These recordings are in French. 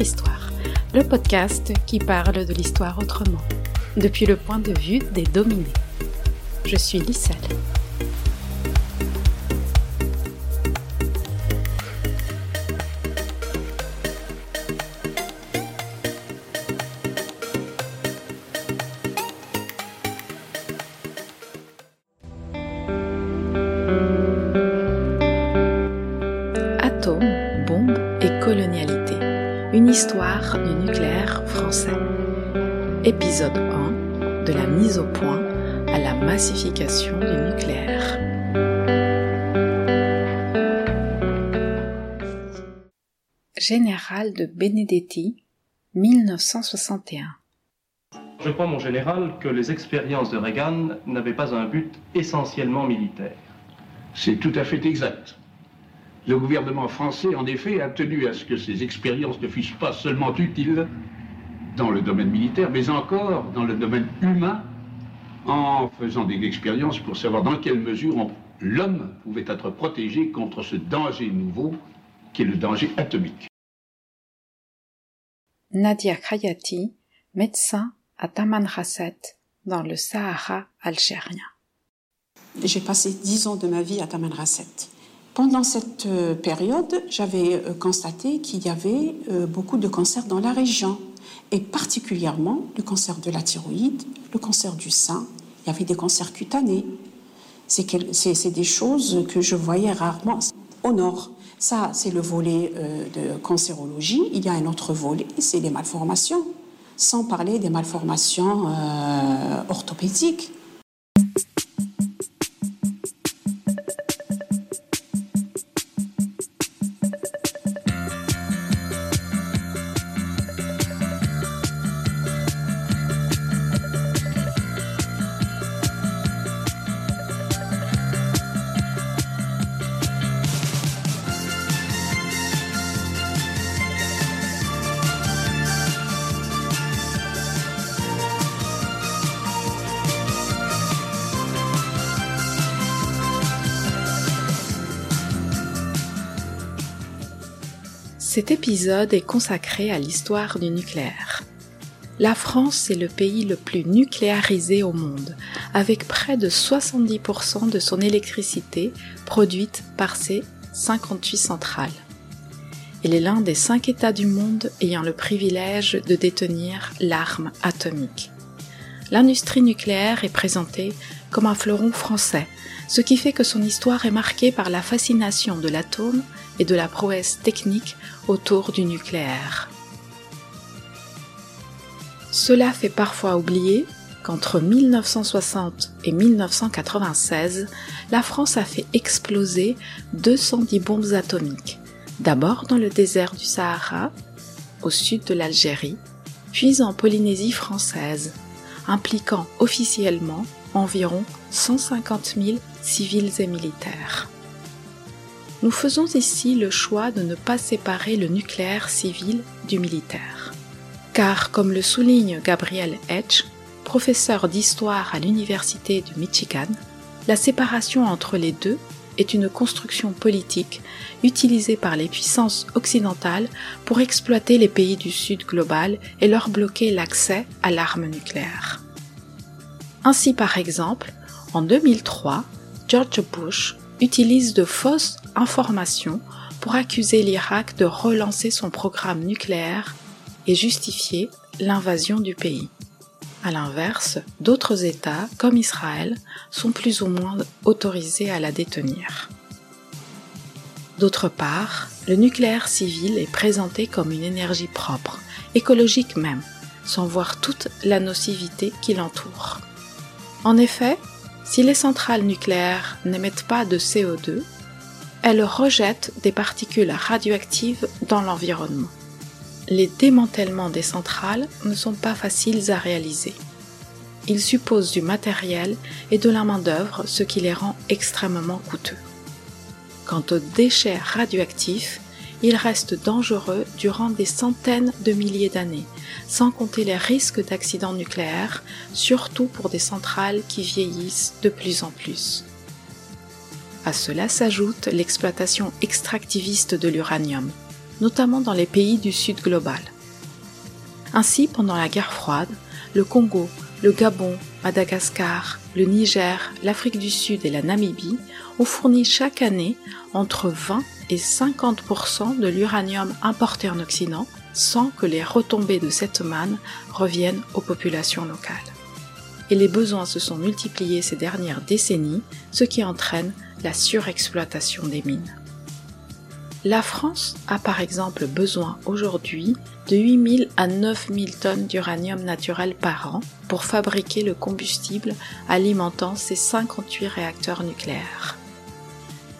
Histoire, le podcast qui parle de l'histoire autrement, depuis le point de vue des dominés. Je suis Lisselle. Du nucléaire français. Épisode 1 de la mise au point à la massification du nucléaire. Général de Benedetti, 1961. Je crois, mon général, que les expériences de Reagan n'avaient pas un but essentiellement militaire. C'est tout à fait exact. Le gouvernement français, en effet, a tenu à ce que ces expériences ne fussent pas seulement utiles dans le domaine militaire, mais encore dans le domaine humain, en faisant des expériences pour savoir dans quelle mesure l'homme pouvait être protégé contre ce danger nouveau qui est le danger atomique. Nadia Khayati, médecin à Tamanrasset, dans le Sahara algérien. J'ai passé dix ans de ma vie à Tamanrasset. Pendant cette euh, période, j'avais euh, constaté qu'il y avait euh, beaucoup de cancers dans la région, et particulièrement le cancer de la thyroïde, le cancer du sein, il y avait des cancers cutanés. C'est des choses que je voyais rarement au nord. Ça, c'est le volet de cancérologie. Il y a un autre volet, c'est les malformations, sans parler des malformations orthopédiques. Cet épisode est consacré à l'histoire du nucléaire. La France est le pays le plus nucléarisé au monde, avec près de 70% de son électricité produite par ses 58 centrales. Il est l'un des cinq États du monde ayant le privilège de détenir l'arme atomique. L'industrie nucléaire est présentée comme un fleuron français, ce qui fait que son histoire est marquée par la fascination de l'atome et de la prouesse technique autour du nucléaire. Cela fait parfois oublier qu'entre 1960 et 1996, la France a fait exploser 210 bombes atomiques, d'abord dans le désert du Sahara, au sud de l'Algérie, puis en Polynésie française, impliquant officiellement environ 150 000 civils et militaires nous faisons ici le choix de ne pas séparer le nucléaire civil du militaire. Car, comme le souligne Gabriel Hedge, professeur d'histoire à l'Université du Michigan, la séparation entre les deux est une construction politique utilisée par les puissances occidentales pour exploiter les pays du Sud global et leur bloquer l'accès à l'arme nucléaire. Ainsi par exemple, en 2003, George Bush utilise de fausses informations pour accuser l'Irak de relancer son programme nucléaire et justifier l'invasion du pays. A l'inverse, d'autres États, comme Israël, sont plus ou moins autorisés à la détenir. D'autre part, le nucléaire civil est présenté comme une énergie propre, écologique même, sans voir toute la nocivité qui l'entoure. En effet, si les centrales nucléaires n'émettent pas de CO2, elles rejettent des particules radioactives dans l'environnement. Les démantèlements des centrales ne sont pas faciles à réaliser. Ils supposent du matériel et de la main-d'œuvre, ce qui les rend extrêmement coûteux. Quant aux déchets radioactifs, ils restent dangereux durant des centaines de milliers d'années, sans compter les risques d'accidents nucléaires, surtout pour des centrales qui vieillissent de plus en plus. À cela s'ajoute l'exploitation extractiviste de l'uranium, notamment dans les pays du Sud global. Ainsi, pendant la guerre froide, le Congo, le Gabon, Madagascar, le Niger, l'Afrique du Sud et la Namibie ont fourni chaque année entre 20 et 50% de l'uranium importé en Occident sans que les retombées de cette manne reviennent aux populations locales. Et les besoins se sont multipliés ces dernières décennies, ce qui entraîne la surexploitation des mines. La France a par exemple besoin aujourd'hui de 8000 à 9000 tonnes d'uranium naturel par an pour fabriquer le combustible alimentant ses 58 réacteurs nucléaires.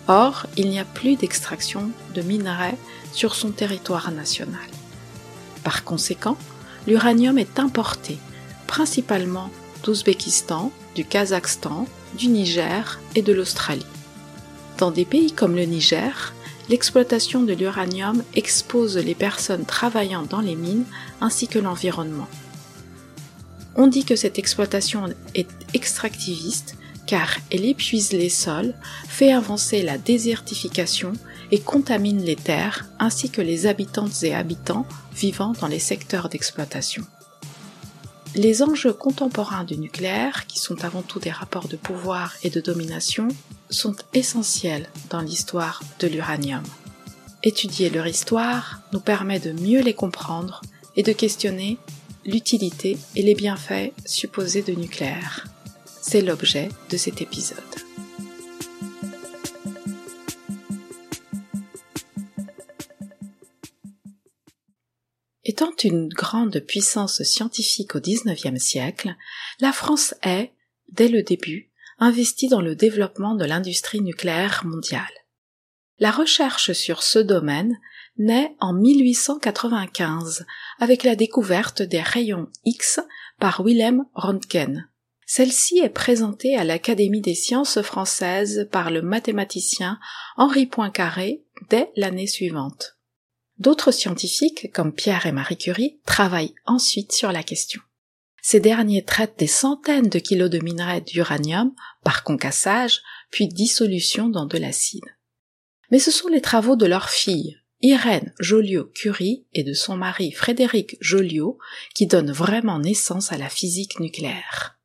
Or, il n'y a plus d'extraction de minerais sur son territoire national. Par conséquent, l'uranium est importé principalement d'Ouzbékistan, du Kazakhstan, du Niger et de l'Australie. Dans des pays comme le Niger, l'exploitation de l'uranium expose les personnes travaillant dans les mines ainsi que l'environnement. On dit que cette exploitation est extractiviste car elle épuise les sols, fait avancer la désertification et contamine les terres ainsi que les habitantes et habitants vivant dans les secteurs d'exploitation. Les enjeux contemporains du nucléaire, qui sont avant tout des rapports de pouvoir et de domination, sont essentiels dans l'histoire de l'uranium. Étudier leur histoire nous permet de mieux les comprendre et de questionner l'utilité et les bienfaits supposés de nucléaire. C'est l'objet de cet épisode. Étant une grande puissance scientifique au XIXe siècle, la France est, dès le début, investie dans le développement de l'industrie nucléaire mondiale. La recherche sur ce domaine naît en 1895 avec la découverte des rayons X par Wilhelm Röntgen. Celle-ci est présentée à l'Académie des sciences françaises par le mathématicien Henri Poincaré dès l'année suivante. D'autres scientifiques, comme Pierre et Marie Curie, travaillent ensuite sur la question. Ces derniers traitent des centaines de kilos de minerais d'uranium par concassage, puis dissolution dans de l'acide. Mais ce sont les travaux de leur fille, Irène Joliot-Curie, et de son mari Frédéric Joliot qui donnent vraiment naissance à la physique nucléaire.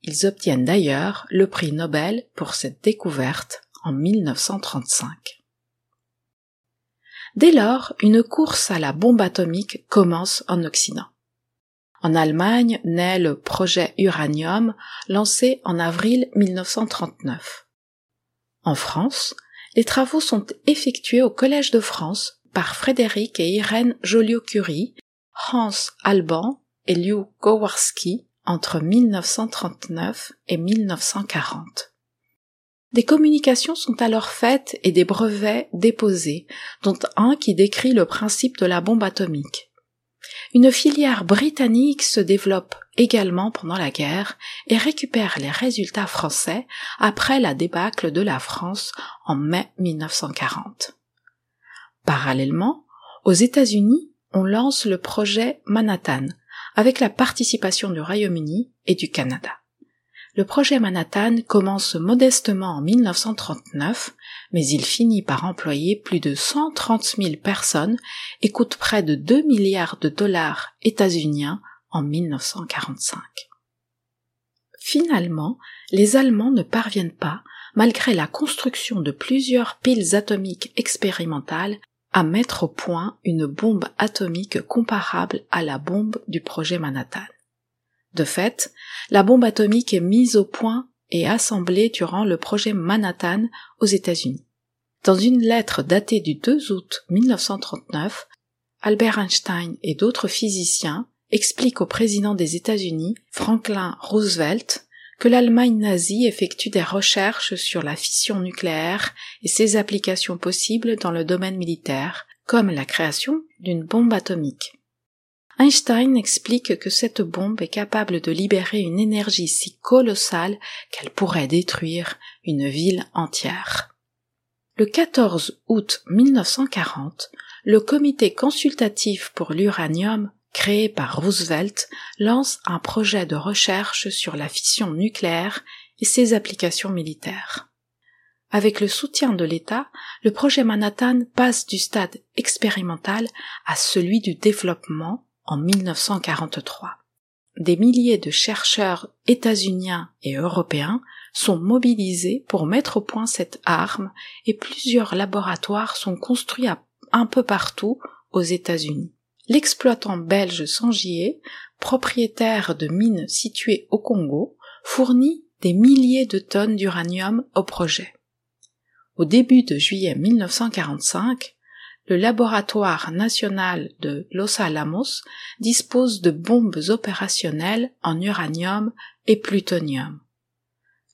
Ils obtiennent d'ailleurs le prix Nobel pour cette découverte en 1935. Dès lors, une course à la bombe atomique commence en Occident. En Allemagne naît le projet Uranium lancé en avril 1939. En France, les travaux sont effectués au Collège de France par Frédéric et Irène Joliot-Curie, Hans Alban et Liu Gowarski entre 1939 et 1940. Des communications sont alors faites et des brevets déposés, dont un qui décrit le principe de la bombe atomique. Une filière britannique se développe également pendant la guerre et récupère les résultats français après la débâcle de la France en mai 1940. Parallèlement, aux États-Unis, on lance le projet Manhattan avec la participation du Royaume-Uni et du Canada. Le projet Manhattan commence modestement en 1939, mais il finit par employer plus de 130 000 personnes et coûte près de 2 milliards de dollars états-uniens en 1945. Finalement, les Allemands ne parviennent pas, malgré la construction de plusieurs piles atomiques expérimentales, à mettre au point une bombe atomique comparable à la bombe du projet Manhattan. De fait, la bombe atomique est mise au point et assemblée durant le projet Manhattan aux États-Unis. Dans une lettre datée du 2 août 1939, Albert Einstein et d'autres physiciens expliquent au président des États-Unis, Franklin Roosevelt, que l'Allemagne nazie effectue des recherches sur la fission nucléaire et ses applications possibles dans le domaine militaire, comme la création d'une bombe atomique. Einstein explique que cette bombe est capable de libérer une énergie si colossale qu'elle pourrait détruire une ville entière. Le 14 août 1940, le comité consultatif pour l'uranium, créé par Roosevelt, lance un projet de recherche sur la fission nucléaire et ses applications militaires. Avec le soutien de l'État, le projet Manhattan passe du stade expérimental à celui du développement en 1943. Des milliers de chercheurs états-uniens et européens sont mobilisés pour mettre au point cette arme et plusieurs laboratoires sont construits un peu partout aux États-Unis. L'exploitant belge Sangier, propriétaire de mines situées au Congo, fournit des milliers de tonnes d'uranium au projet. Au début de juillet 1945, le laboratoire national de Los Alamos dispose de bombes opérationnelles en uranium et plutonium.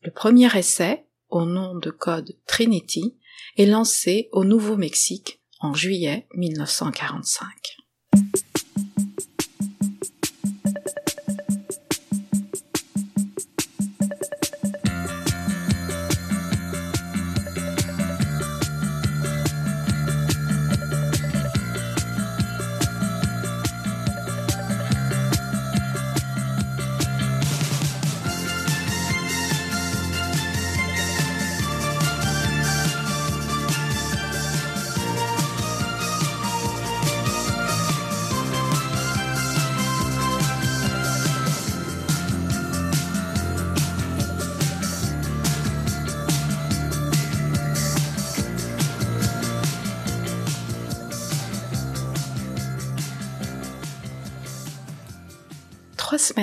Le premier essai, au nom de code Trinity, est lancé au Nouveau-Mexique en juillet 1945.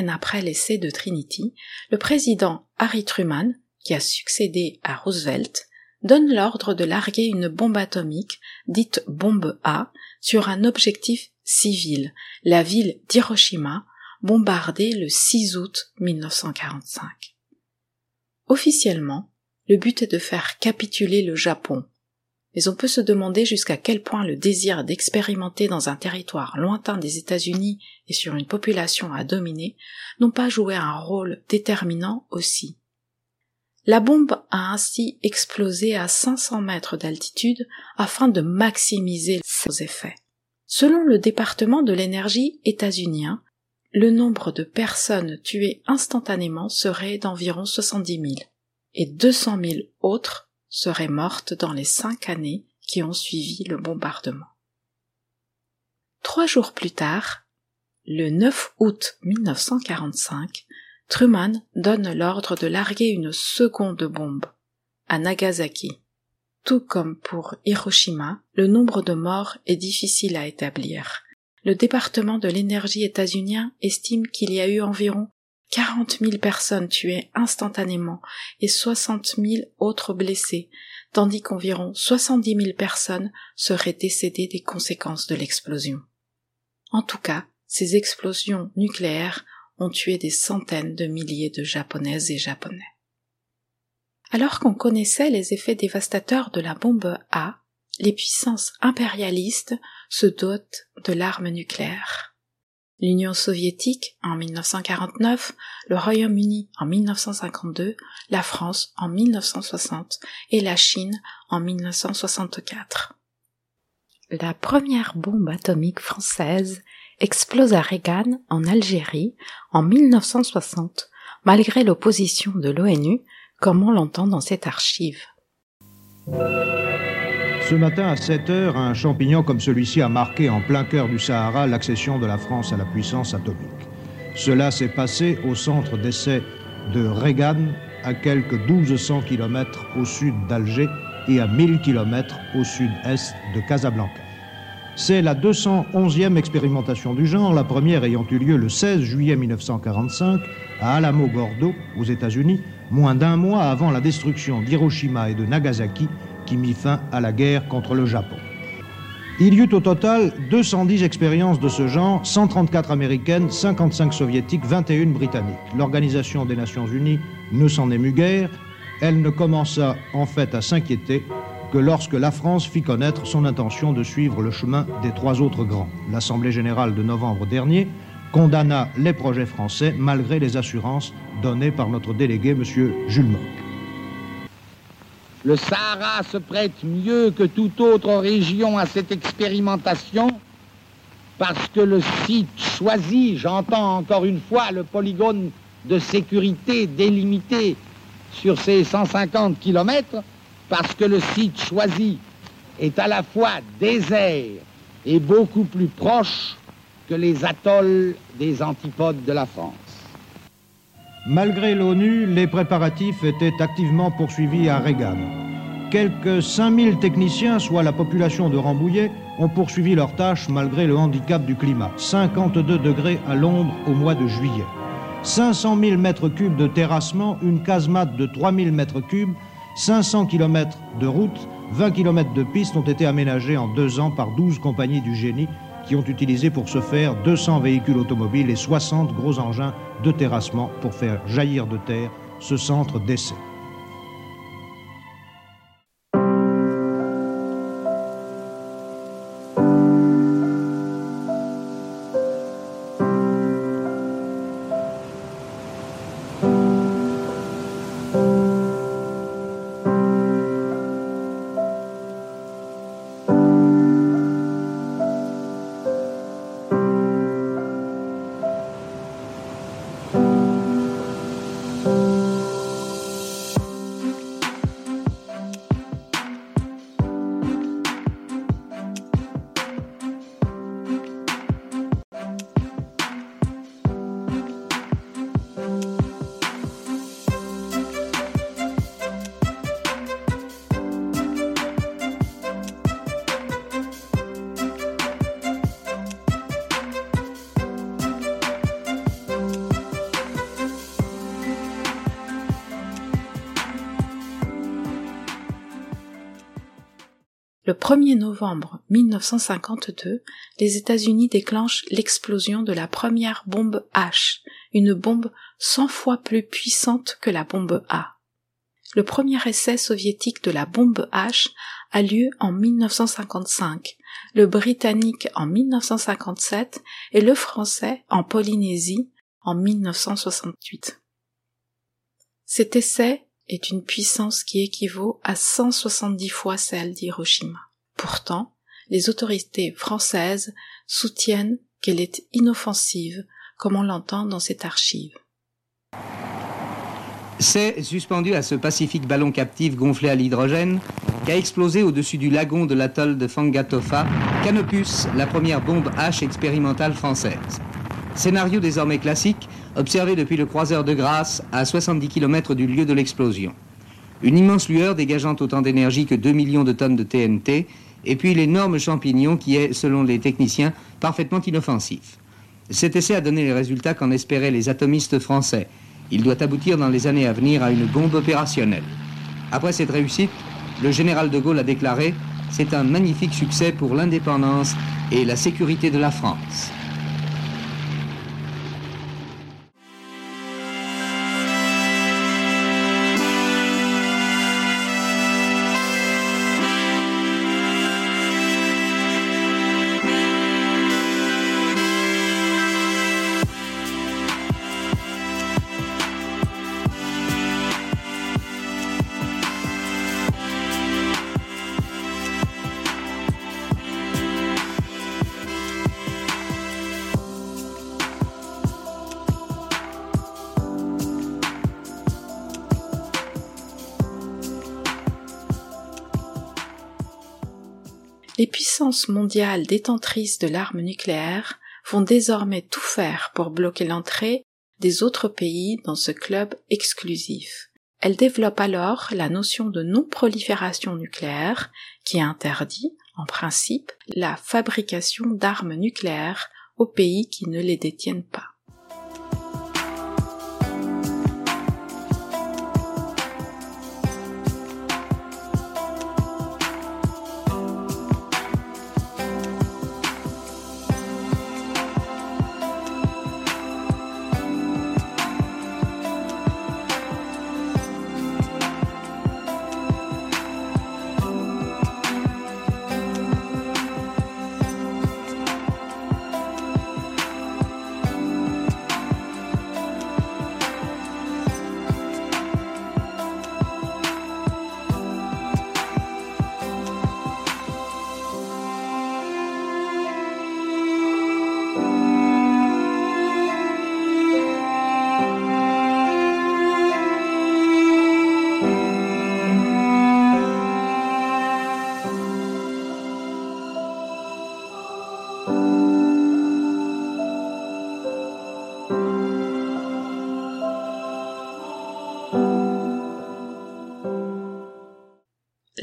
Après l'essai de Trinity, le président Harry Truman, qui a succédé à Roosevelt, donne l'ordre de larguer une bombe atomique, dite bombe A, sur un objectif civil, la ville d'Hiroshima, bombardée le 6 août 1945. Officiellement, le but est de faire capituler le Japon, mais on peut se demander jusqu'à quel point le désir d'expérimenter dans un territoire lointain des États-Unis et sur une population à dominer n'ont pas joué un rôle déterminant aussi. La bombe a ainsi explosé à 500 mètres d'altitude afin de maximiser ses effets. Selon le département de l'énergie états-unien, le nombre de personnes tuées instantanément serait d'environ 70 000 et 200 000 autres serait morte dans les cinq années qui ont suivi le bombardement. Trois jours plus tard, le 9 août 1945, Truman donne l'ordre de larguer une seconde bombe à Nagasaki. Tout comme pour Hiroshima, le nombre de morts est difficile à établir. Le département de l'énergie états-unien estime qu'il y a eu environ 40 000 personnes tuées instantanément et 60 000 autres blessées, tandis qu'environ 70 000 personnes seraient décédées des conséquences de l'explosion. En tout cas, ces explosions nucléaires ont tué des centaines de milliers de japonaises et japonais. Alors qu'on connaissait les effets dévastateurs de la bombe A, les puissances impérialistes se dotent de l'arme nucléaire l'Union soviétique en 1949, le Royaume-Uni en 1952, la France en 1960 et la Chine en 1964. La première bombe atomique française explose à Regan en Algérie en 1960, malgré l'opposition de l'ONU, comme on l'entend dans cette archive. Ce matin à 7 heures, un champignon comme celui-ci a marqué en plein cœur du Sahara l'accession de la France à la puissance atomique. Cela s'est passé au centre d'essai de Regan, à quelques 1200 km au sud d'Alger et à 1000 km au sud-est de Casablanca. C'est la 211e expérimentation du genre, la première ayant eu lieu le 16 juillet 1945 à Alamo-Gordo, aux États-Unis, moins d'un mois avant la destruction d'Hiroshima et de Nagasaki qui mit fin à la guerre contre le Japon. Il y eut au total 210 expériences de ce genre, 134 américaines, 55 soviétiques, 21 britanniques. L'Organisation des Nations Unies ne s'en émut guère. Elle ne commença en fait à s'inquiéter que lorsque la France fit connaître son intention de suivre le chemin des trois autres grands. L'Assemblée générale de novembre dernier condamna les projets français malgré les assurances données par notre délégué, M. Jules Mock. Le Sahara se prête mieux que toute autre région à cette expérimentation parce que le site choisi, j'entends encore une fois le polygone de sécurité délimité sur ces 150 kilomètres, parce que le site choisi est à la fois désert et beaucoup plus proche que les atolls des antipodes de la France. Malgré l'ONU, les préparatifs étaient activement poursuivis à Reagan. Quelques 5000 techniciens, soit la population de Rambouillet, ont poursuivi leurs tâches malgré le handicap du climat. 52 degrés à l'ombre au mois de juillet. 500 000 mètres cubes de terrassement, une casemate de 3000 mètres cubes, 500 km de route, 20 km de pistes ont été aménagés en deux ans par 12 compagnies du génie qui ont utilisé pour ce faire 200 véhicules automobiles et 60 gros engins de terrassement pour faire jaillir de terre ce centre d'essai. 1er novembre 1952, les États-Unis déclenchent l'explosion de la première bombe H, une bombe 100 fois plus puissante que la bombe A. Le premier essai soviétique de la bombe H a lieu en 1955, le britannique en 1957 et le français en Polynésie en 1968. Cet essai est une puissance qui équivaut à 170 fois celle d'Hiroshima. Pourtant, les autorités françaises soutiennent qu'elle est inoffensive, comme on l'entend dans cette archive. C'est suspendu à ce pacifique ballon captif gonflé à l'hydrogène qu'a explosé au-dessus du lagon de l'atoll de Fangatofa Canopus, la première bombe H expérimentale française. Scénario désormais classique, observé depuis le croiseur de Grasse à 70 km du lieu de l'explosion. Une immense lueur dégageant autant d'énergie que 2 millions de tonnes de TNT, et puis l'énorme champignon qui est, selon les techniciens, parfaitement inoffensif. Cet essai a donné les résultats qu'en espéraient les atomistes français. Il doit aboutir dans les années à venir à une bombe opérationnelle. Après cette réussite, le général de Gaulle a déclaré C'est un magnifique succès pour l'indépendance et la sécurité de la France. Puissances mondiales détentrices de l'arme nucléaire vont désormais tout faire pour bloquer l'entrée des autres pays dans ce club exclusif. Elles développent alors la notion de non-prolifération nucléaire qui interdit, en principe, la fabrication d'armes nucléaires aux pays qui ne les détiennent pas.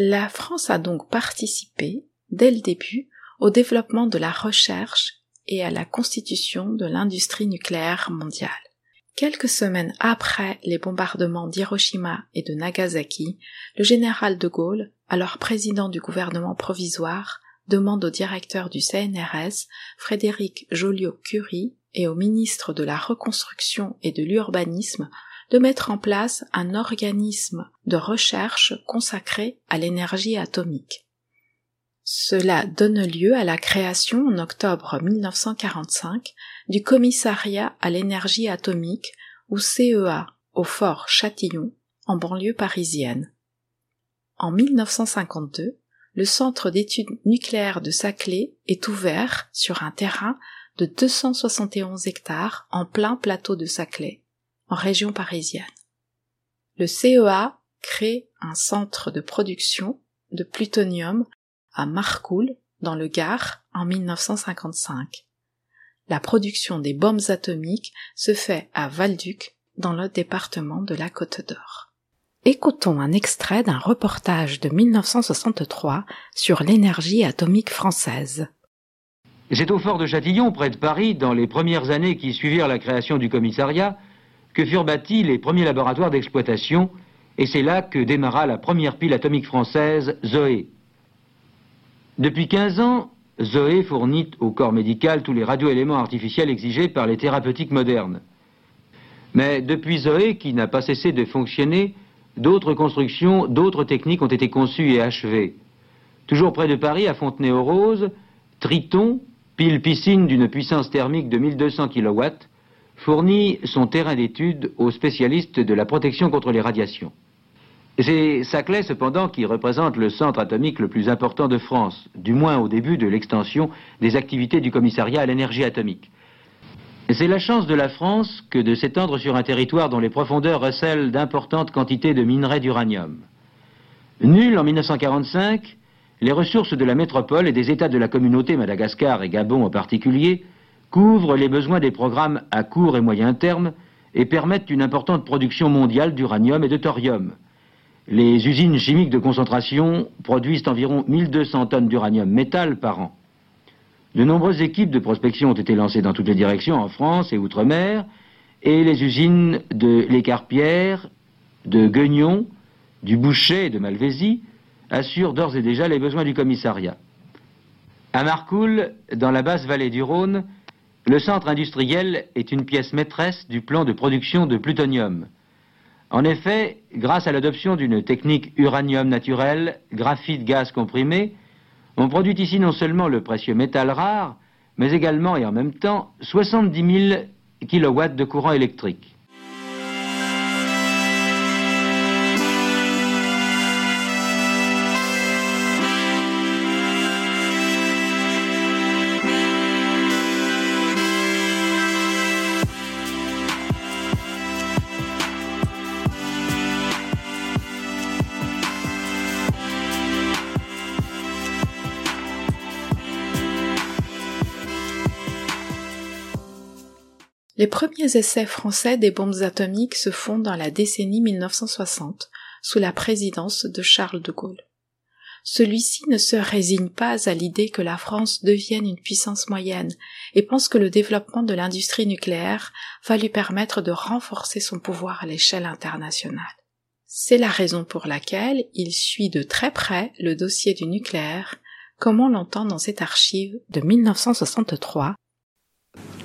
La France a donc participé, dès le début, au développement de la recherche et à la constitution de l'industrie nucléaire mondiale. Quelques semaines après les bombardements d'Hiroshima et de Nagasaki, le général de Gaulle, alors président du gouvernement provisoire, demande au directeur du CNRS, Frédéric Joliot-Curie, et au ministre de la Reconstruction et de l'Urbanisme de mettre en place un organisme de recherche consacré à l'énergie atomique. Cela donne lieu à la création en octobre 1945 du Commissariat à l'énergie atomique ou CEA au fort Châtillon en banlieue parisienne. En 1952, le centre d'études nucléaires de Saclay est ouvert sur un terrain de 271 hectares en plein plateau de Saclay, en région parisienne. Le CEA crée un centre de production de plutonium à Marcoule, dans le Gard, en 1955. La production des bombes atomiques se fait à Valduc, dans le département de la Côte d'Or. Écoutons un extrait d'un reportage de 1963 sur l'énergie atomique française. C'est au fort de Châtillon, près de Paris, dans les premières années qui suivirent la création du commissariat, que furent bâtis les premiers laboratoires d'exploitation, et c'est là que démarra la première pile atomique française, Zoé. Depuis 15 ans, Zoé fournit au corps médical tous les radioéléments artificiels exigés par les thérapeutiques modernes. Mais depuis Zoé, qui n'a pas cessé de fonctionner, d'autres constructions, d'autres techniques ont été conçues et achevées. Toujours près de Paris, à Fontenay-aux-Roses, Triton, pile piscine d'une puissance thermique de 1200 kW, fournit son terrain d'étude aux spécialistes de la protection contre les radiations. C'est Saclay, cependant, qui représente le centre atomique le plus important de France, du moins au début de l'extension des activités du commissariat à l'énergie atomique. C'est la chance de la France que de s'étendre sur un territoire dont les profondeurs recèlent d'importantes quantités de minerais d'uranium. Nul en 1945, les ressources de la métropole et des États de la communauté, Madagascar et Gabon en particulier, couvrent les besoins des programmes à court et moyen terme et permettent une importante production mondiale d'uranium et de thorium. Les usines chimiques de concentration produisent environ 1200 tonnes d'uranium métal par an. De nombreuses équipes de prospection ont été lancées dans toutes les directions en France et outre-mer, et les usines de l'Écarpierre, de Guignon, du Boucher et de Malvézy assurent d'ores et déjà les besoins du commissariat. À Marcoule, dans la basse vallée du Rhône, le centre industriel est une pièce maîtresse du plan de production de plutonium. En effet, grâce à l'adoption d'une technique uranium naturel, graphite gaz comprimé, on produit ici non seulement le précieux métal rare, mais également et en même temps 70 000 kW de courant électrique. Les premiers essais français des bombes atomiques se font dans la décennie 1960, sous la présidence de Charles de Gaulle. Celui-ci ne se résigne pas à l'idée que la France devienne une puissance moyenne et pense que le développement de l'industrie nucléaire va lui permettre de renforcer son pouvoir à l'échelle internationale. C'est la raison pour laquelle il suit de très près le dossier du nucléaire, comme on l'entend dans cette archive de 1963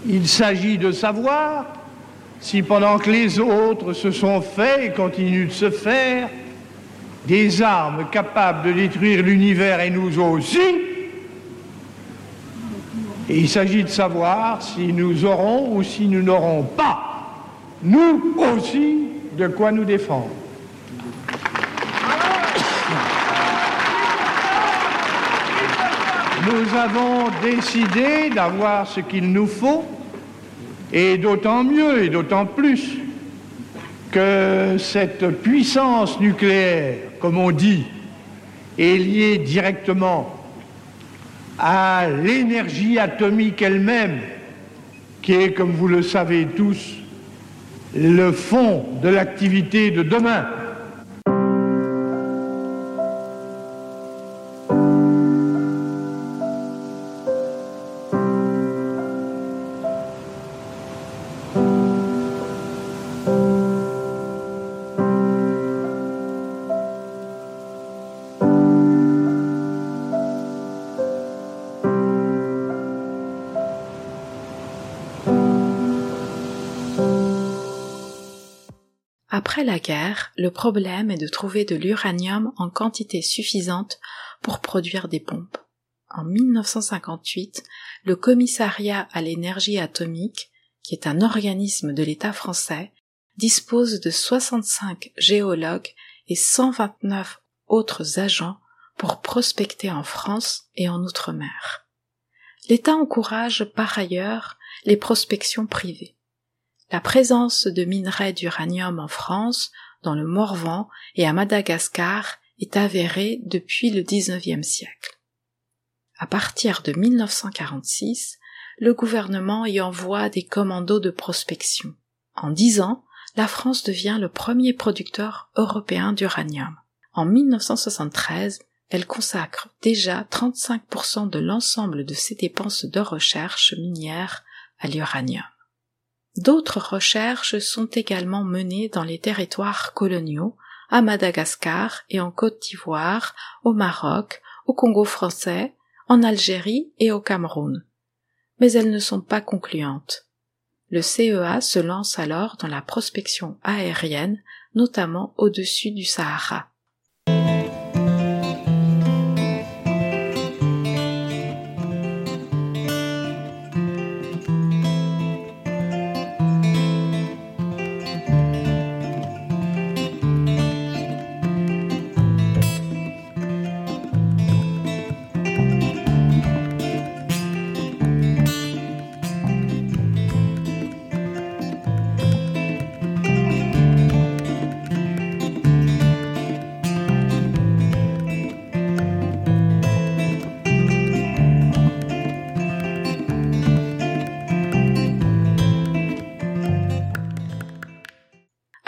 il s'agit de savoir si pendant que les autres se sont faits et continuent de se faire, des armes capables de détruire l'univers et nous aussi, et il s'agit de savoir si nous aurons ou si nous n'aurons pas, nous aussi, de quoi nous défendre. Nous avons décidé d'avoir ce qu'il nous faut et d'autant mieux et d'autant plus que cette puissance nucléaire, comme on dit, est liée directement à l'énergie atomique elle-même, qui est, comme vous le savez tous, le fond de l'activité de demain. Après la guerre, le problème est de trouver de l'uranium en quantité suffisante pour produire des bombes. En 1958, le Commissariat à l'énergie atomique, qui est un organisme de l'État français, dispose de 65 géologues et 129 autres agents pour prospecter en France et en Outre-mer. L'État encourage par ailleurs les prospections privées. La présence de minerais d'uranium en France, dans le Morvan et à Madagascar est avérée depuis le XIXe siècle. À partir de 1946, le gouvernement y envoie des commandos de prospection. En dix ans, la France devient le premier producteur européen d'uranium. En 1973, elle consacre déjà 35% de l'ensemble de ses dépenses de recherche minière à l'uranium. D'autres recherches sont également menées dans les territoires coloniaux, à Madagascar et en Côte d'Ivoire, au Maroc, au Congo français, en Algérie et au Cameroun. Mais elles ne sont pas concluantes. Le CEA se lance alors dans la prospection aérienne, notamment au-dessus du Sahara.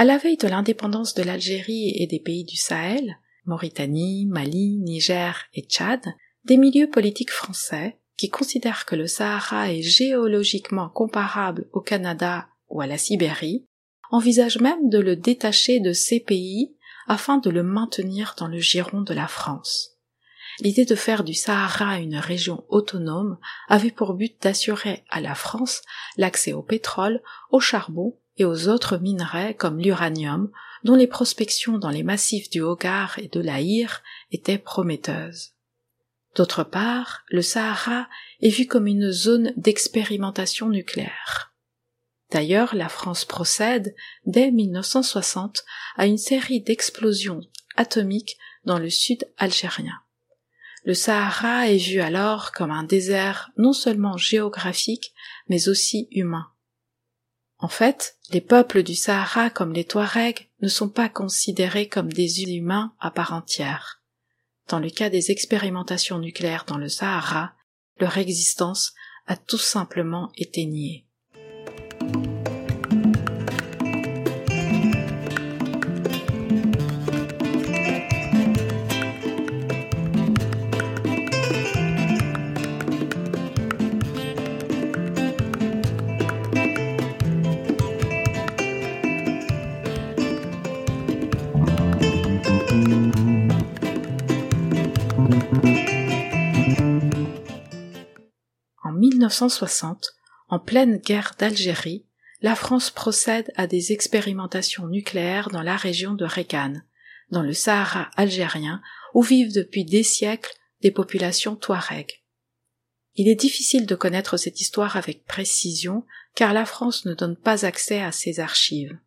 La veille de l'indépendance de l'Algérie et des pays du Sahel, Mauritanie, Mali, Niger et Tchad, des milieux politiques français, qui considèrent que le Sahara est géologiquement comparable au Canada ou à la Sibérie, envisagent même de le détacher de ces pays afin de le maintenir dans le giron de la France. L'idée de faire du Sahara une région autonome avait pour but d'assurer à la France l'accès au pétrole, au charbon et aux autres minerais comme l'uranium, dont les prospections dans les massifs du Hogar et de l'Aïr étaient prometteuses. D'autre part, le Sahara est vu comme une zone d'expérimentation nucléaire. D'ailleurs, la France procède, dès 1960, à une série d'explosions atomiques dans le sud algérien. Le Sahara est vu alors comme un désert non seulement géographique, mais aussi humain. En fait, les peuples du Sahara comme les Touaregs ne sont pas considérés comme des humains à part entière. Dans le cas des expérimentations nucléaires dans le Sahara, leur existence a tout simplement été niée. 1960, en pleine guerre d'Algérie, la France procède à des expérimentations nucléaires dans la région de Regan, dans le Sahara algérien, où vivent depuis des siècles des populations touaregs. Il est difficile de connaître cette histoire avec précision, car la France ne donne pas accès à ses archives.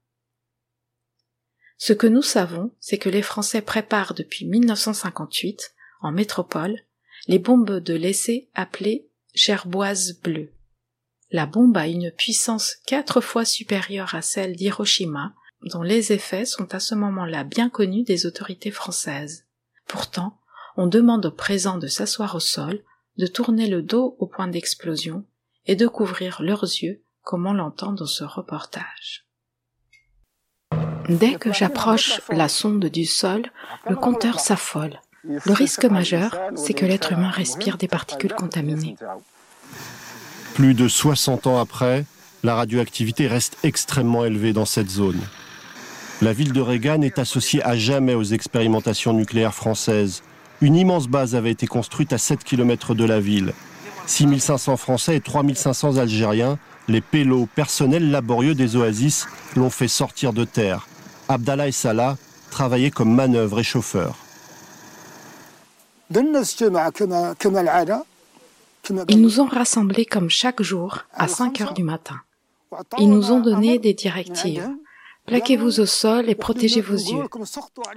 Ce que nous savons, c'est que les Français préparent depuis 1958, en métropole, les bombes de l'essai appelées gerboise bleue. La bombe a une puissance quatre fois supérieure à celle d'Hiroshima, dont les effets sont à ce moment-là bien connus des autorités françaises. Pourtant, on demande aux présents de s'asseoir au sol, de tourner le dos au point d'explosion et de couvrir leurs yeux comme on l'entend dans ce reportage. Dès que j'approche la sonde du sol, le compteur s'affole. Le risque majeur, c'est que l'être humain respire des particules contaminées. Plus de 60 ans après, la radioactivité reste extrêmement élevée dans cette zone. La ville de Regan est associée à jamais aux expérimentations nucléaires françaises. Une immense base avait été construite à 7 km de la ville. 6500 Français et 3500 Algériens, les pélos personnels laborieux des oasis, l'ont fait sortir de terre Abdallah et Salah travaillaient comme manœuvres et chauffeurs. Ils nous ont rassemblés comme chaque jour à 5 heures du matin. Ils nous ont donné des directives. Plaquez-vous au sol et protégez vos yeux.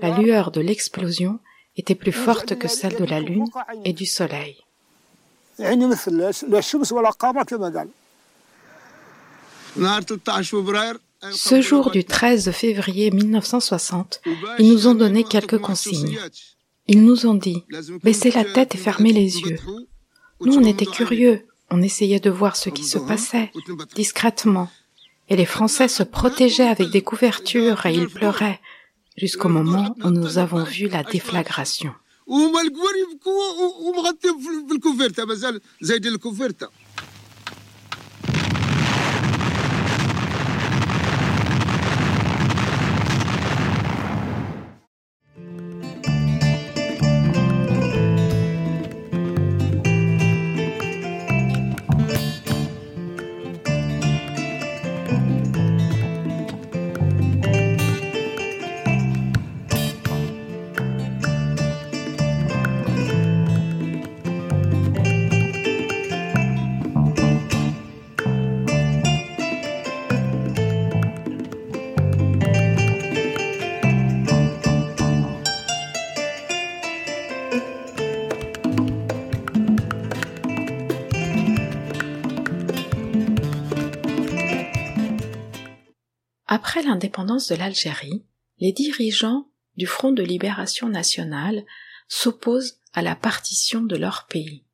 La lueur de l'explosion était plus forte que celle de la lune et du soleil. Ce jour du 13 février 1960, ils nous ont donné quelques consignes. Ils nous ont dit, baissez la tête et fermez les yeux. Nous, on était curieux, on essayait de voir ce qui se passait, discrètement. Et les Français se protégeaient avec des couvertures et ils pleuraient, jusqu'au moment où nous avons vu la déflagration. Après l'indépendance de l'Algérie, les dirigeants du Front de libération nationale s'opposent à la partition de leur pays.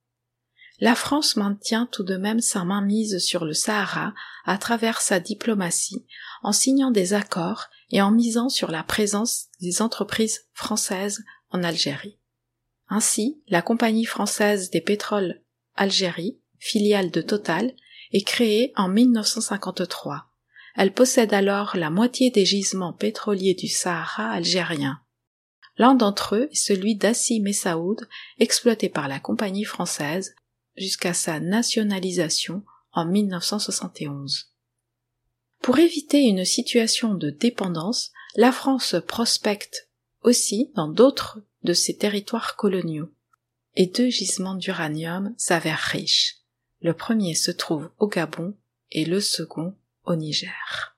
La France maintient tout de même sa main mise sur le Sahara à travers sa diplomatie, en signant des accords et en misant sur la présence des entreprises françaises en Algérie. Ainsi, la Compagnie française des pétroles Algérie, filiale de Total, est créée en 1953 elle possède alors la moitié des gisements pétroliers du Sahara algérien. L'un d'entre eux est celui d'Assi Messaoud, exploité par la compagnie française jusqu'à sa nationalisation en 1971. Pour éviter une situation de dépendance, la France prospecte aussi dans d'autres de ses territoires coloniaux. Et deux gisements d'uranium s'avèrent riches. Le premier se trouve au Gabon et le second au Niger.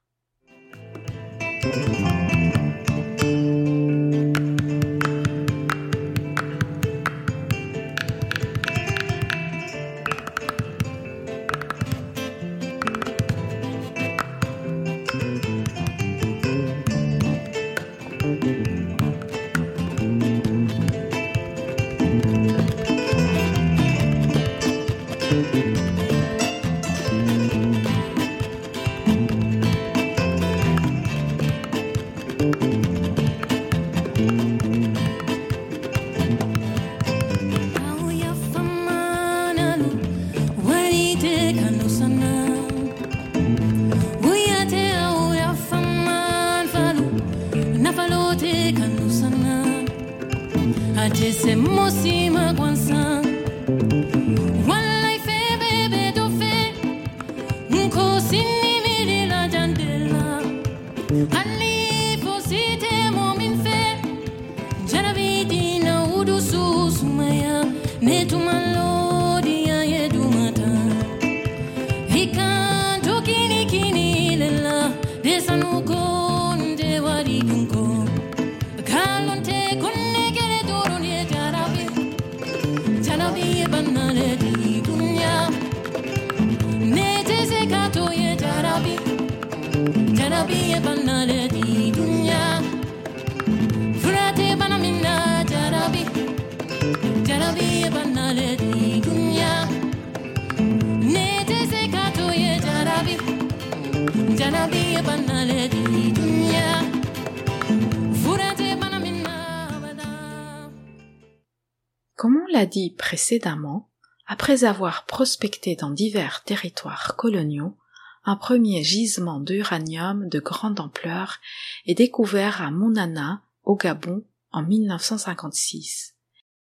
Précédemment, après avoir prospecté dans divers territoires coloniaux, un premier gisement d'uranium de grande ampleur est découvert à Monana, au Gabon, en 1956.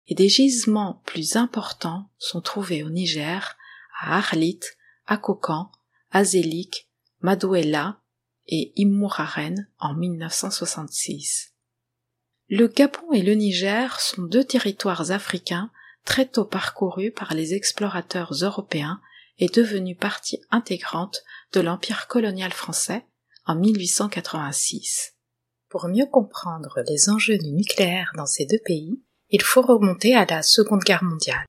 Et des gisements plus importants sont trouvés au Niger, à Arlit, à Kokan, à Zélik, Madouela, et Imouraren en 1966. Le Gabon et le Niger sont deux territoires africains très tôt parcourus par les explorateurs européens et devenus partie intégrante de l'empire colonial français en 1886. Pour mieux comprendre les enjeux du nucléaire dans ces deux pays, il faut remonter à la Seconde Guerre mondiale.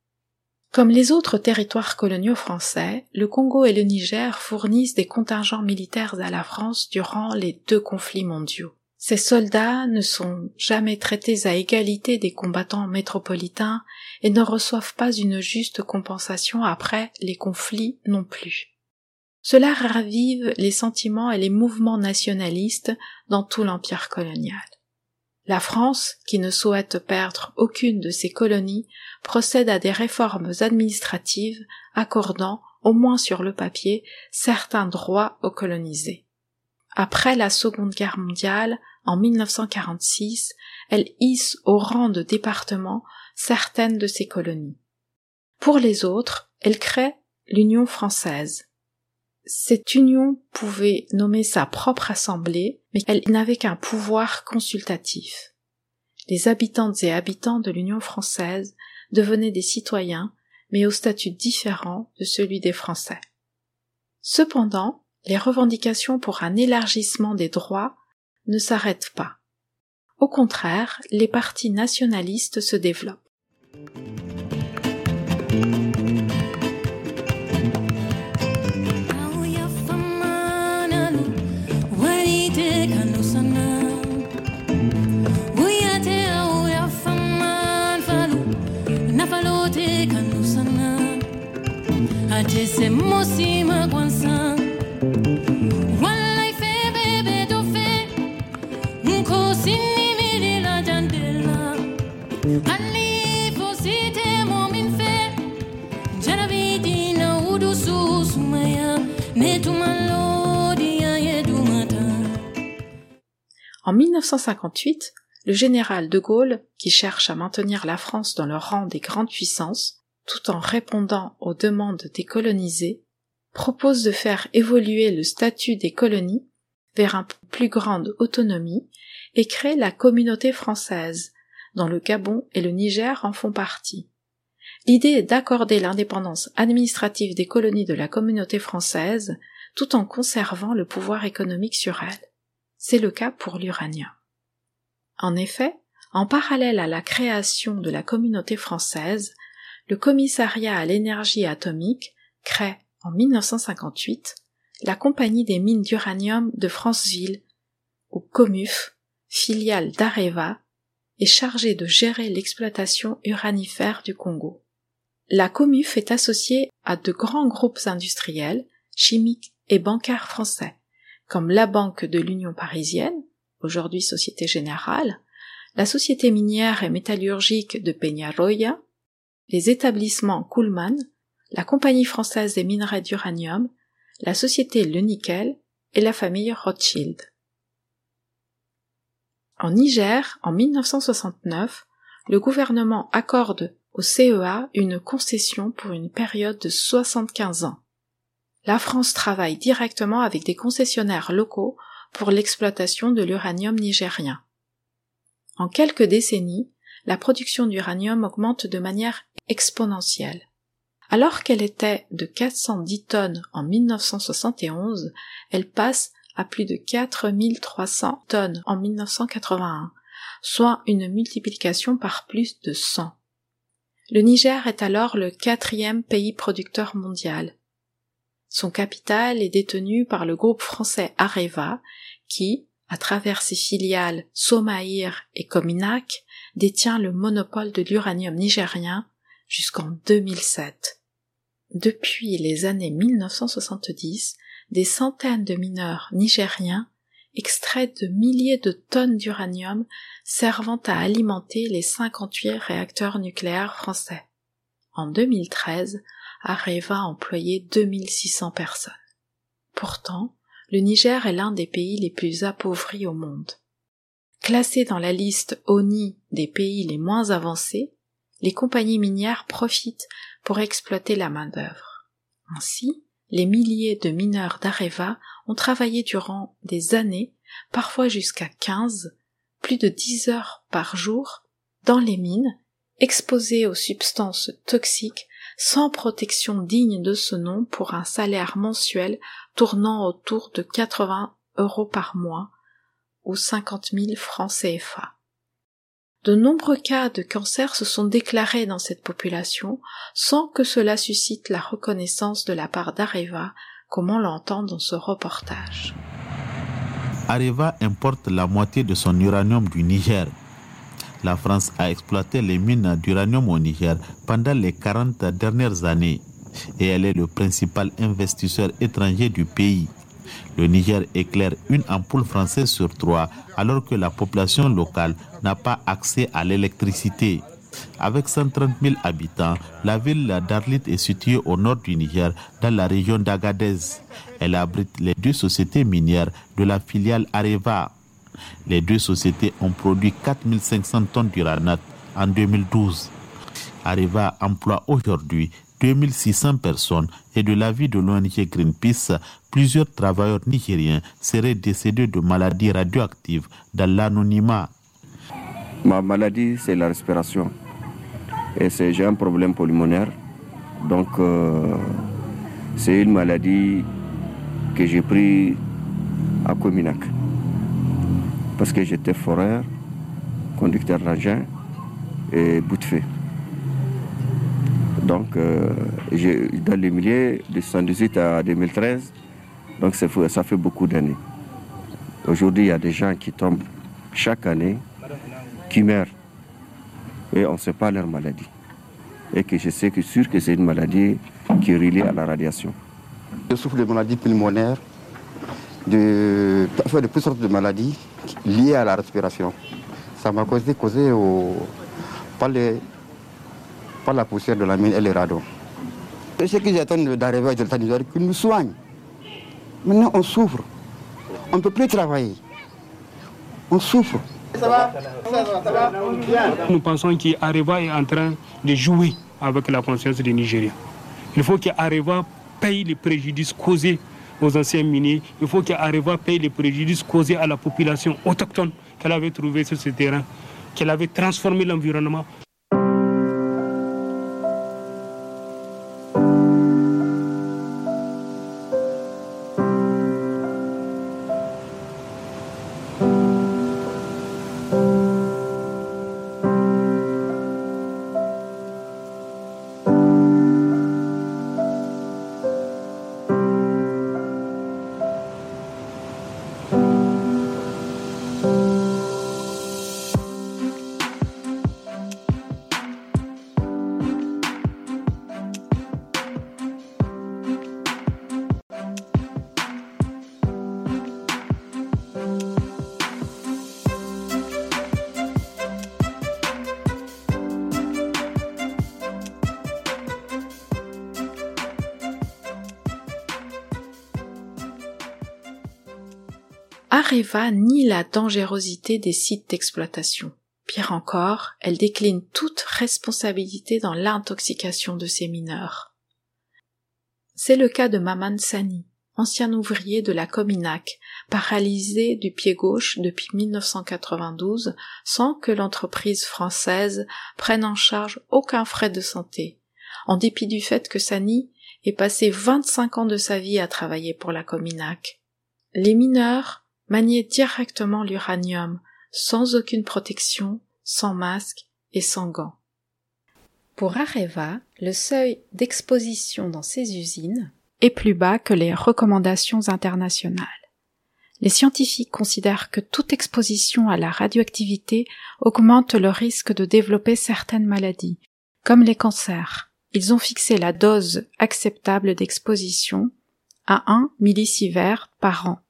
Comme les autres territoires coloniaux français, le Congo et le Niger fournissent des contingents militaires à la France durant les deux conflits mondiaux. Ces soldats ne sont jamais traités à égalité des combattants métropolitains et ne reçoivent pas une juste compensation après les conflits non plus. Cela ravive les sentiments et les mouvements nationalistes dans tout l'empire colonial. La France, qui ne souhaite perdre aucune de ses colonies, procède à des réformes administratives accordant, au moins sur le papier, certains droits aux colonisés. Après la Seconde Guerre mondiale, en 1946, elle hisse au rang de département certaines de ses colonies. Pour les autres, elle crée l'Union française, cette union pouvait nommer sa propre assemblée, mais elle n'avait qu'un pouvoir consultatif. Les habitantes et habitants de l'Union française devenaient des citoyens, mais au statut différent de celui des Français. Cependant, les revendications pour un élargissement des droits ne s'arrêtent pas. Au contraire, les partis nationalistes se développent. En 1958, le général de Gaulle, qui cherche à maintenir la France dans le rang des grandes puissances, tout en répondant aux demandes des colonisés, propose de faire évoluer le statut des colonies vers une plus grande autonomie et crée la communauté française, dont le Gabon et le Niger en font partie. L'idée est d'accorder l'indépendance administrative des colonies de la communauté française tout en conservant le pouvoir économique sur elles. C'est le cas pour l'uranium. En effet, en parallèle à la création de la communauté française, le commissariat à l'énergie atomique crée en 1958 la compagnie des mines d'uranium de Franceville, ou COMUF, filiale d'Areva, est chargée de gérer l'exploitation uranifère du Congo. La COMUF est associée à de grands groupes industriels, chimiques et bancaires français, comme la Banque de l'Union parisienne, aujourd'hui Société Générale, la Société minière et métallurgique de Peñarroya, les établissements Kuhlmann, la Compagnie française des minerais d'uranium, la Société Le Nickel et la famille Rothschild. En Niger, en 1969, le gouvernement accorde au CEA une concession pour une période de 75 ans. La France travaille directement avec des concessionnaires locaux pour l'exploitation de l'uranium nigérien. En quelques décennies, la production d'uranium augmente de manière exponentielle. Alors qu'elle était de 410 tonnes en 1971, elle passe à plus de 4300 tonnes en 1981, soit une multiplication par plus de 100. Le Niger est alors le quatrième pays producteur mondial. Son capital est détenu par le groupe français Areva, qui, à travers ses filiales Somaïr et Cominac, détient le monopole de l'uranium nigérien jusqu'en 2007. Depuis les années 1970, des centaines de mineurs nigériens extraient de milliers de tonnes d'uranium servant à alimenter les 58 réacteurs nucléaires français. En 2013, Areva employait 2600 personnes. Pourtant, le Niger est l'un des pays les plus appauvris au monde. Classé dans la liste ONI des pays les moins avancés, les compagnies minières profitent pour exploiter la main-d'œuvre. Ainsi, les milliers de mineurs d'Areva ont travaillé durant des années, parfois jusqu'à 15, plus de 10 heures par jour, dans les mines, exposés aux substances toxiques, sans protection digne de ce nom pour un salaire mensuel tournant autour de 80 euros par mois ou 50 000 francs CFA. De nombreux cas de cancer se sont déclarés dans cette population sans que cela suscite la reconnaissance de la part d'Areva, comme on l'entend dans ce reportage. Areva importe la moitié de son uranium du Niger. La France a exploité les mines d'uranium au Niger pendant les 40 dernières années et elle est le principal investisseur étranger du pays. Le Niger éclaire une ampoule française sur trois alors que la population locale n'a pas accès à l'électricité. Avec 130 000 habitants, la ville d'Arlit est située au nord du Niger, dans la région d'Agadez. Elle abrite les deux sociétés minières de la filiale Areva. Les deux sociétés ont produit 4 500 tonnes d'uranate en 2012. Areva emploie aujourd'hui 2600 personnes et de l'avis de l'ONG Greenpeace, plusieurs travailleurs nigériens seraient décédés de maladies radioactives dans l'anonymat. Ma maladie, c'est la respiration. Et j'ai un problème pulmonaire. Donc, euh, c'est une maladie que j'ai pris à Cominac. Parce que j'étais foreur, conducteur d'engin et bout de feu. Donc, euh, dans les milliers de 1978 à 2013, donc ça fait, ça fait beaucoup d'années. Aujourd'hui, il y a des gens qui tombent chaque année, qui meurent, et on ne sait pas leur maladie. Et que je sais que sûr que c'est une maladie qui est reliée à la radiation. Je souffre de maladies pulmonaires, de, de toutes sortes de maladies liées à la respiration. Ça m'a causé, causé au, par les par la poussière de la mine et les radons. Ce que j'attends d'arriver à l'État d'Ivoire, qu'ils nous soignent. Maintenant, on souffre. On ne peut plus travailler. On souffre. Ça va, ça va, Nous pensons qu'Areva est en train de jouer avec la conscience des Nigériens. Il faut qu'Areva paye les préjudices causés aux anciens miniers. Il faut qu'Areva paye les préjudices causés à la population autochtone qu'elle avait trouvée sur ce terrain, qu'elle avait transformé l'environnement. Areva nie la dangerosité des sites d'exploitation. Pire encore, elle décline toute responsabilité dans l'intoxication de ces mineurs. C'est le cas de Maman Sani, ancien ouvrier de la Cominac, paralysé du pied gauche depuis 1992 sans que l'entreprise française prenne en charge aucun frais de santé, en dépit du fait que Sani ait passé 25 ans de sa vie à travailler pour la Cominac. Les mineurs manier directement l'uranium sans aucune protection, sans masque et sans gants. Pour Areva, le seuil d'exposition dans ces usines est plus bas que les recommandations internationales. Les scientifiques considèrent que toute exposition à la radioactivité augmente le risque de développer certaines maladies, comme les cancers. Ils ont fixé la dose acceptable d'exposition à 1 millisievert par an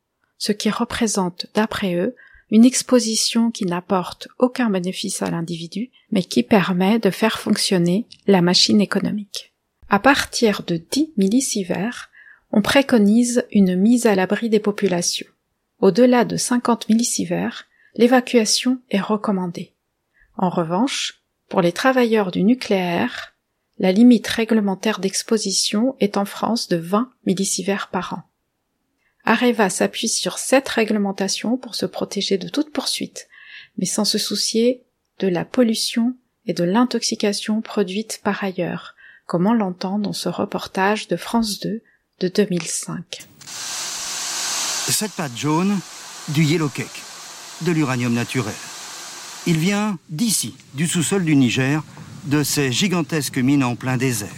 ce qui représente, d'après eux, une exposition qui n'apporte aucun bénéfice à l'individu, mais qui permet de faire fonctionner la machine économique. À partir de 10 millisieverts, on préconise une mise à l'abri des populations. Au-delà de 50 millisieverts, l'évacuation est recommandée. En revanche, pour les travailleurs du nucléaire, La limite réglementaire d'exposition est en France de 20 millisieverts par an. Areva s'appuie sur cette réglementation pour se protéger de toute poursuite, mais sans se soucier de la pollution et de l'intoxication produite par ailleurs, comme on l'entend dans ce reportage de France 2 de 2005. Cette pâte jaune, du yellow cake, de l'uranium naturel. Il vient d'ici, du sous-sol du Niger, de ces gigantesques mines en plein désert.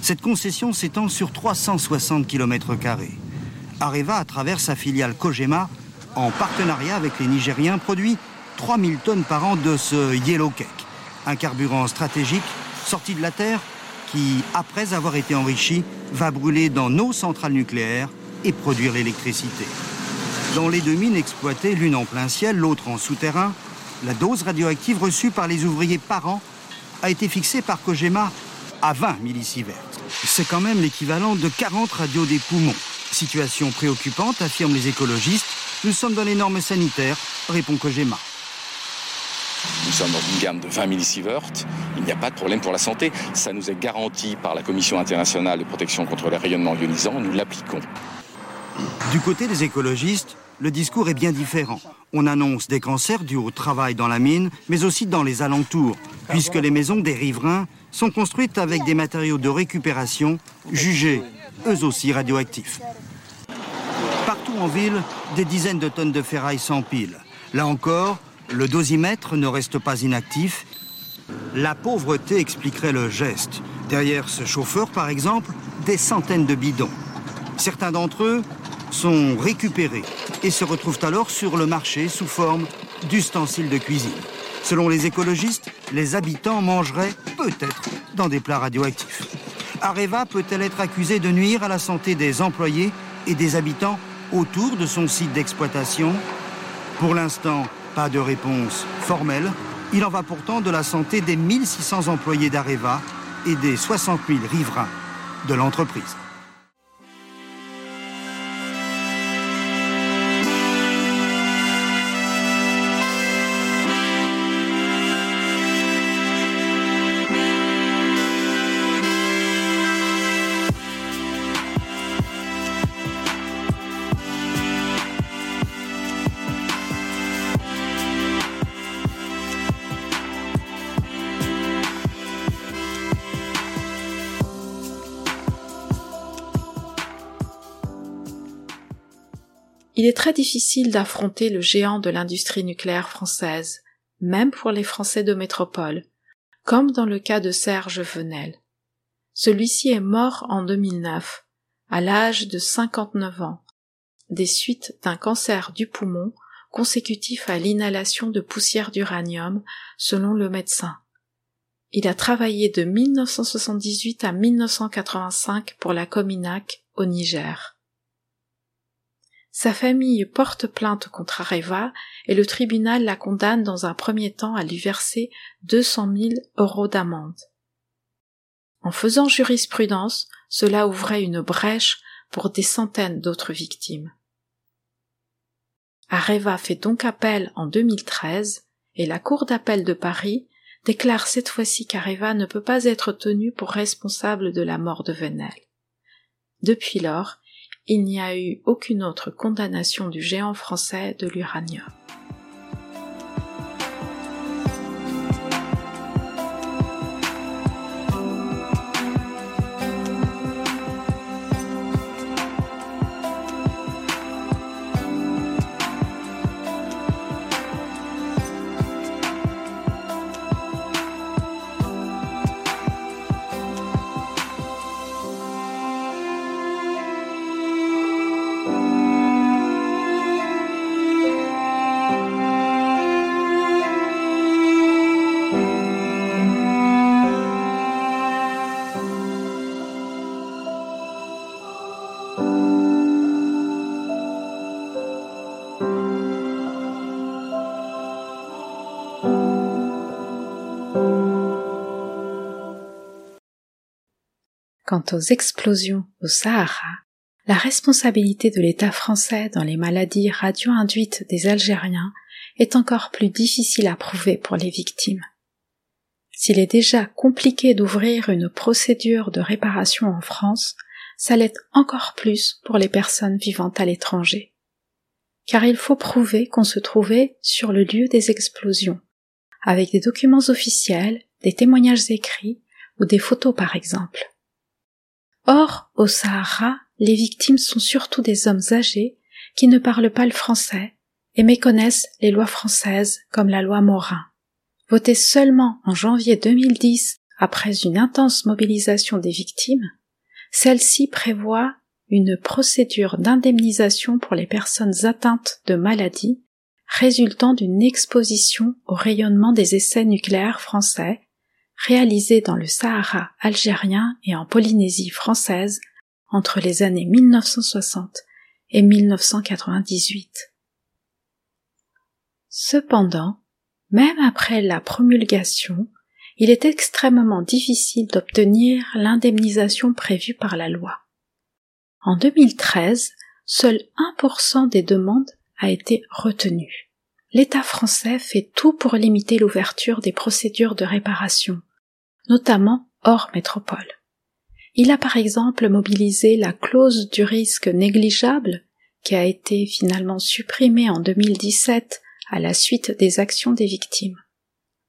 Cette concession s'étend sur 360 km. Areva, à travers sa filiale Kojima, en partenariat avec les Nigériens, produit 3000 tonnes par an de ce yellow cake, un carburant stratégique sorti de la Terre qui, après avoir été enrichi, va brûler dans nos centrales nucléaires et produire l'électricité. Dans les deux mines exploitées, l'une en plein ciel, l'autre en souterrain, la dose radioactive reçue par les ouvriers par an a été fixée par Kojima à 20 millisieverts. C'est quand même l'équivalent de 40 radios des poumons. Situation préoccupante, affirment les écologistes. Nous sommes dans les normes sanitaires, répond Kojima. Nous sommes dans une gamme de 20 millisieverts. Il n'y a pas de problème pour la santé. Ça nous est garanti par la Commission internationale de protection contre les rayonnements ionisants. Nous l'appliquons. Du côté des écologistes, le discours est bien différent. On annonce des cancers dus au travail dans la mine, mais aussi dans les alentours, puisque les maisons des riverains sont construites avec des matériaux de récupération jugés, eux aussi radioactifs. Partout en ville, des dizaines de tonnes de ferraille s'empilent. Là encore, le dosimètre ne reste pas inactif. La pauvreté expliquerait le geste. Derrière ce chauffeur, par exemple, des centaines de bidons. Certains d'entre eux sont récupérés et se retrouvent alors sur le marché sous forme d'ustensiles de cuisine. Selon les écologistes, les habitants mangeraient peut-être dans des plats radioactifs. Areva peut-elle être accusée de nuire à la santé des employés et des habitants autour de son site d'exploitation? Pour l'instant, pas de réponse formelle. Il en va pourtant de la santé des 1600 employés d'Areva et des 60 000 riverains de l'entreprise. Il est très difficile d'affronter le géant de l'industrie nucléaire française, même pour les Français de métropole, comme dans le cas de Serge Venel. Celui-ci est mort en 2009, à l'âge de 59 ans, des suites d'un cancer du poumon consécutif à l'inhalation de poussière d'uranium, selon le médecin. Il a travaillé de 1978 à 1985 pour la Cominac au Niger. Sa famille porte plainte contre Areva et le tribunal la condamne dans un premier temps à lui verser 200 000 euros d'amende. En faisant jurisprudence, cela ouvrait une brèche pour des centaines d'autres victimes. Areva fait donc appel en 2013 et la Cour d'appel de Paris déclare cette fois-ci qu'Areva ne peut pas être tenu pour responsable de la mort de Venel. Depuis lors, il n'y a eu aucune autre condamnation du géant français de l'uranium. Quant aux explosions au Sahara, la responsabilité de l'État français dans les maladies radio-induites des Algériens est encore plus difficile à prouver pour les victimes. S'il est déjà compliqué d'ouvrir une procédure de réparation en France, ça l'est encore plus pour les personnes vivant à l'étranger. Car il faut prouver qu'on se trouvait sur le lieu des explosions, avec des documents officiels, des témoignages écrits ou des photos par exemple. Or, au Sahara, les victimes sont surtout des hommes âgés qui ne parlent pas le français et méconnaissent les lois françaises comme la loi Morin. Votée seulement en janvier 2010 après une intense mobilisation des victimes, celle-ci prévoit une procédure d'indemnisation pour les personnes atteintes de maladies résultant d'une exposition au rayonnement des essais nucléaires français réalisés dans le Sahara algérien et en Polynésie française entre les années 1960 et 1998. Cependant, même après la promulgation, il est extrêmement difficile d'obtenir l'indemnisation prévue par la loi. En 2013, seul 1% des demandes a été retenu. L'État français fait tout pour limiter l'ouverture des procédures de réparation, notamment hors métropole. Il a par exemple mobilisé la clause du risque négligeable, qui a été finalement supprimée en 2017 à la suite des actions des victimes.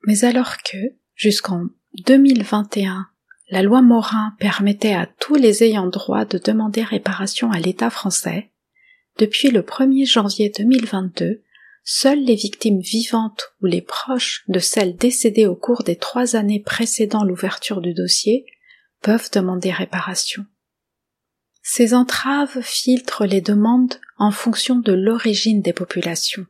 Mais alors que, jusqu'en 2021, la loi Morin permettait à tous les ayants droit de demander réparation à l'État français, depuis le 1er janvier 2022, seules les victimes vivantes ou les proches de celles décédées au cours des trois années précédant l'ouverture du dossier peuvent demander réparation. Ces entraves filtrent les demandes en fonction de l'origine des populations.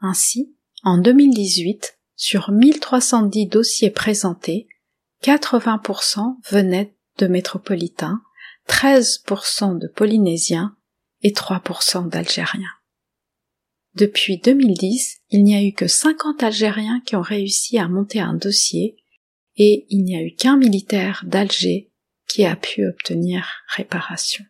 Ainsi, en 2018, sur 1310 dossiers présentés, 80% venaient de métropolitains, 13% de polynésiens et 3% d'algériens. Depuis 2010, il n'y a eu que 50 Algériens qui ont réussi à monter un dossier et il n'y a eu qu'un militaire d'Alger qui a pu obtenir réparation.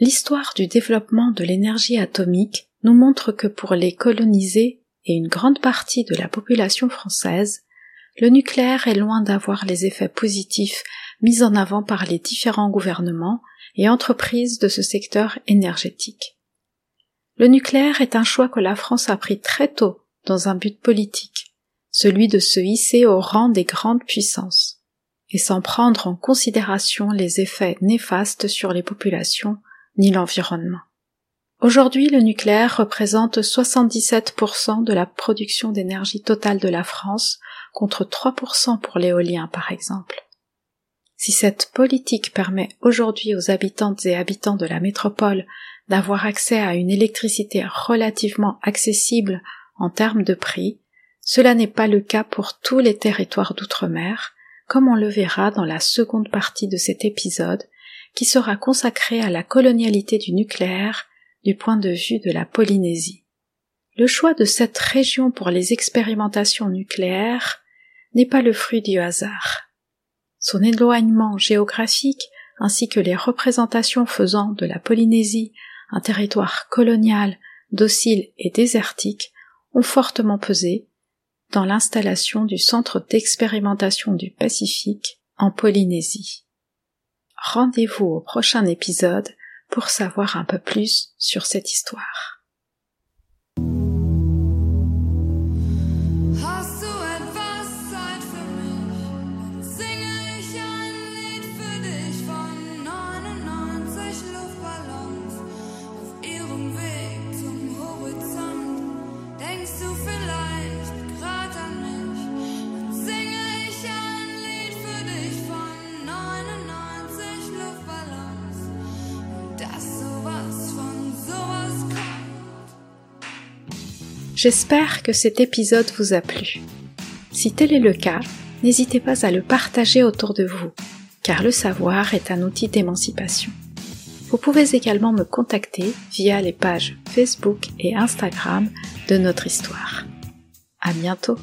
L'histoire du développement de l'énergie atomique nous montre que pour les colonisés et une grande partie de la population française, le nucléaire est loin d'avoir les effets positifs mis en avant par les différents gouvernements et entreprises de ce secteur énergétique. Le nucléaire est un choix que la France a pris très tôt dans un but politique, celui de se hisser au rang des grandes puissances, et sans prendre en considération les effets néfastes sur les populations ni l'environnement. Aujourd'hui, le nucléaire représente 77% de la production d'énergie totale de la France, contre 3% pour l'éolien par exemple. Si cette politique permet aujourd'hui aux habitantes et habitants de la métropole d'avoir accès à une électricité relativement accessible en termes de prix, cela n'est pas le cas pour tous les territoires d'outre-mer, comme on le verra dans la seconde partie de cet épisode, qui sera consacré à la colonialité du nucléaire du point de vue de la Polynésie. Le choix de cette région pour les expérimentations nucléaires n'est pas le fruit du hasard. Son éloignement géographique ainsi que les représentations faisant de la Polynésie un territoire colonial, docile et désertique, ont fortement pesé dans l'installation du centre d'expérimentation du Pacifique en Polynésie. Rendez-vous au prochain épisode pour savoir un peu plus sur cette histoire. J'espère que cet épisode vous a plu. Si tel est le cas, n'hésitez pas à le partager autour de vous, car le savoir est un outil d'émancipation. Vous pouvez également me contacter via les pages Facebook et Instagram de notre histoire. À bientôt!